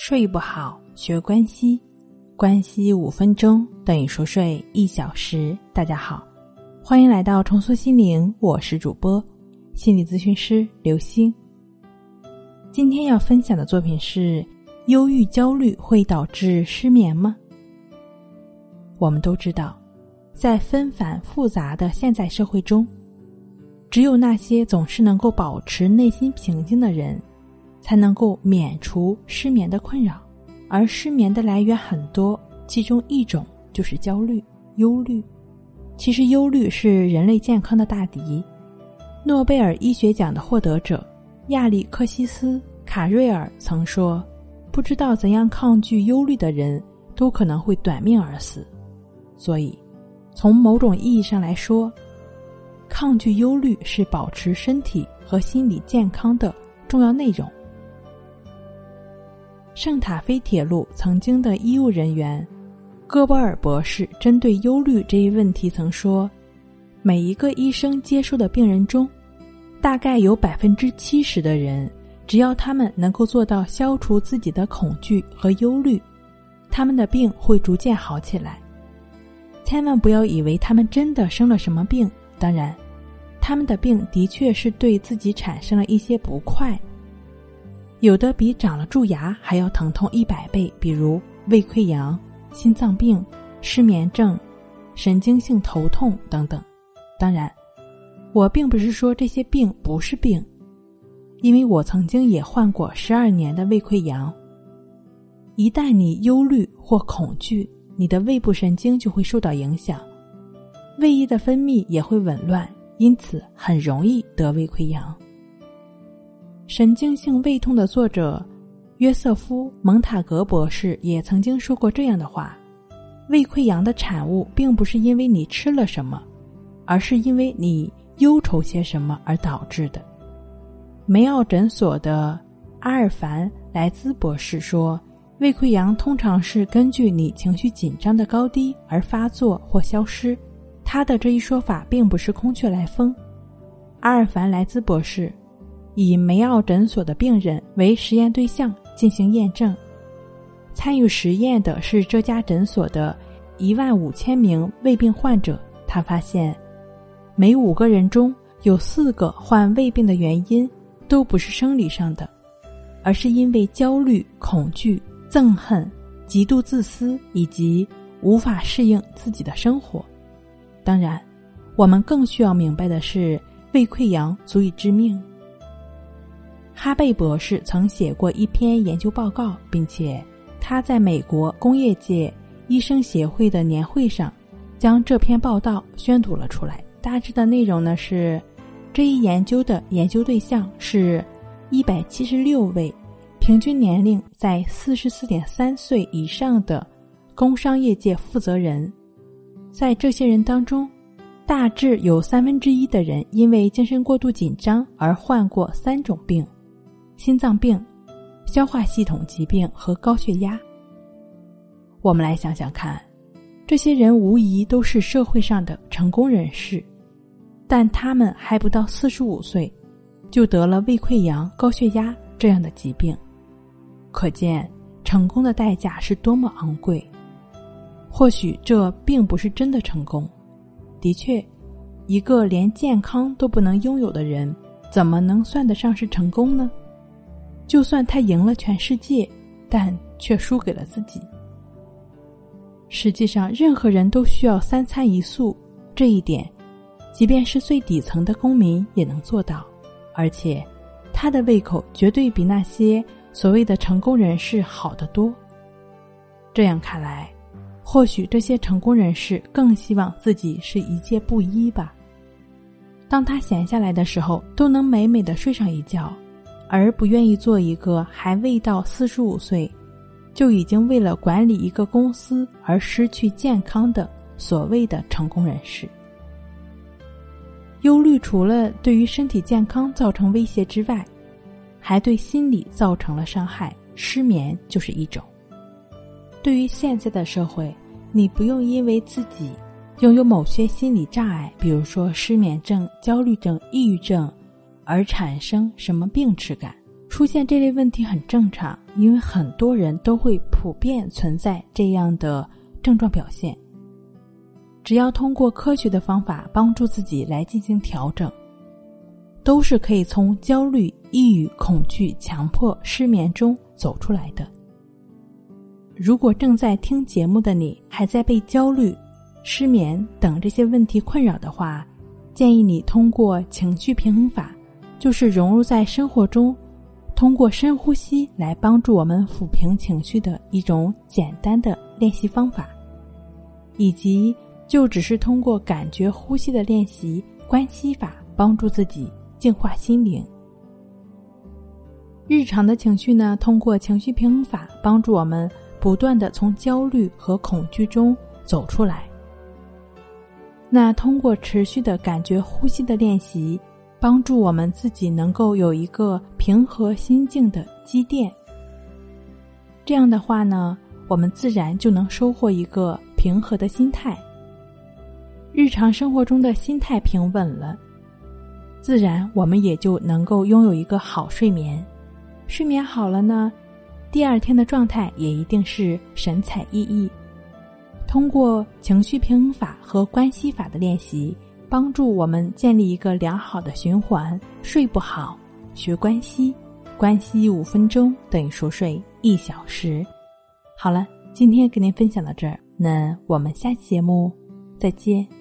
睡不好，学关西，关西五分钟等于熟睡一小时。大家好，欢迎来到重塑心灵，我是主播心理咨询师刘星。今天要分享的作品是：忧郁焦虑会导致失眠吗？我们都知道，在纷繁复杂的现在社会中，只有那些总是能够保持内心平静的人。才能够免除失眠的困扰，而失眠的来源很多，其中一种就是焦虑、忧虑。其实，忧虑是人类健康的大敌。诺贝尔医学奖的获得者亚历克西斯·卡瑞尔曾说：“不知道怎样抗拒忧虑的人，都可能会短命而死。”所以，从某种意义上来说，抗拒忧虑是保持身体和心理健康的重要内容。圣塔菲铁路曾经的医务人员戈伯尔博士针对忧虑这一问题曾说：“每一个医生接收的病人中，大概有百分之七十的人，只要他们能够做到消除自己的恐惧和忧虑，他们的病会逐渐好起来。千万不要以为他们真的生了什么病，当然，他们的病的确是对自己产生了一些不快。”有的比长了蛀牙还要疼痛一百倍，比如胃溃疡、心脏病、失眠症、神经性头痛等等。当然，我并不是说这些病不是病，因为我曾经也患过十二年的胃溃疡。一旦你忧虑或恐惧，你的胃部神经就会受到影响，胃液的分泌也会紊乱，因此很容易得胃溃疡。神经性胃痛的作者约瑟夫·蒙塔格博士也曾经说过这样的话：“胃溃疡的产物并不是因为你吃了什么，而是因为你忧愁些什么而导致的。”梅奥诊所的阿尔凡莱兹博士说：“胃溃疡通常是根据你情绪紧张的高低而发作或消失。”他的这一说法并不是空穴来风。阿尔凡莱兹博士。以梅奥诊所的病人为实验对象进行验证，参与实验的是这家诊所的一万五千名胃病患者。他发现，每五个人中有四个患胃病的原因都不是生理上的，而是因为焦虑、恐惧、憎恨、极度自私以及无法适应自己的生活。当然，我们更需要明白的是，胃溃疡足以致命。哈贝博士曾写过一篇研究报告，并且他在美国工业界医生协会的年会上将这篇报道宣读了出来。大致的内容呢是：这一研究的研究对象是一百七十六位平均年龄在四十四点三岁以上的工商业界负责人，在这些人当中，大致有三分之一的人因为精神过度紧张而患过三种病。心脏病、消化系统疾病和高血压。我们来想想看，这些人无疑都是社会上的成功人士，但他们还不到四十五岁，就得了胃溃疡、高血压这样的疾病，可见成功的代价是多么昂贵。或许这并不是真的成功。的确，一个连健康都不能拥有的人，怎么能算得上是成功呢？就算他赢了全世界，但却输给了自己。实际上，任何人都需要三餐一宿，这一点，即便是最底层的公民也能做到。而且，他的胃口绝对比那些所谓的成功人士好得多。这样看来，或许这些成功人士更希望自己是一介布衣吧。当他闲下来的时候，都能美美的睡上一觉。而不愿意做一个还未到四十五岁，就已经为了管理一个公司而失去健康的所谓的成功人士。忧虑除了对于身体健康造成威胁之外，还对心理造成了伤害。失眠就是一种。对于现在的社会，你不用因为自己拥有某些心理障碍，比如说失眠症、焦虑症、抑郁症。而产生什么病耻感？出现这类问题很正常，因为很多人都会普遍存在这样的症状表现。只要通过科学的方法帮助自己来进行调整，都是可以从焦虑、抑郁、恐惧、强迫、失眠中走出来的。如果正在听节目的你还在被焦虑、失眠等这些问题困扰的话，建议你通过情绪平衡法，就是融入在生活中。通过深呼吸来帮助我们抚平情绪的一种简单的练习方法，以及就只是通过感觉呼吸的练习关系法帮助自己净化心灵。日常的情绪呢，通过情绪平衡法帮助我们不断的从焦虑和恐惧中走出来。那通过持续的感觉呼吸的练习。帮助我们自己能够有一个平和心境的积淀。这样的话呢，我们自然就能收获一个平和的心态。日常生活中的心态平稳了，自然我们也就能够拥有一个好睡眠。睡眠好了呢，第二天的状态也一定是神采奕奕。通过情绪平衡法和关系法的练习。帮助我们建立一个良好的循环。睡不好，学关西，关西五分钟等于熟睡一小时。好了，今天跟您分享到这儿，那我们下期节目再见。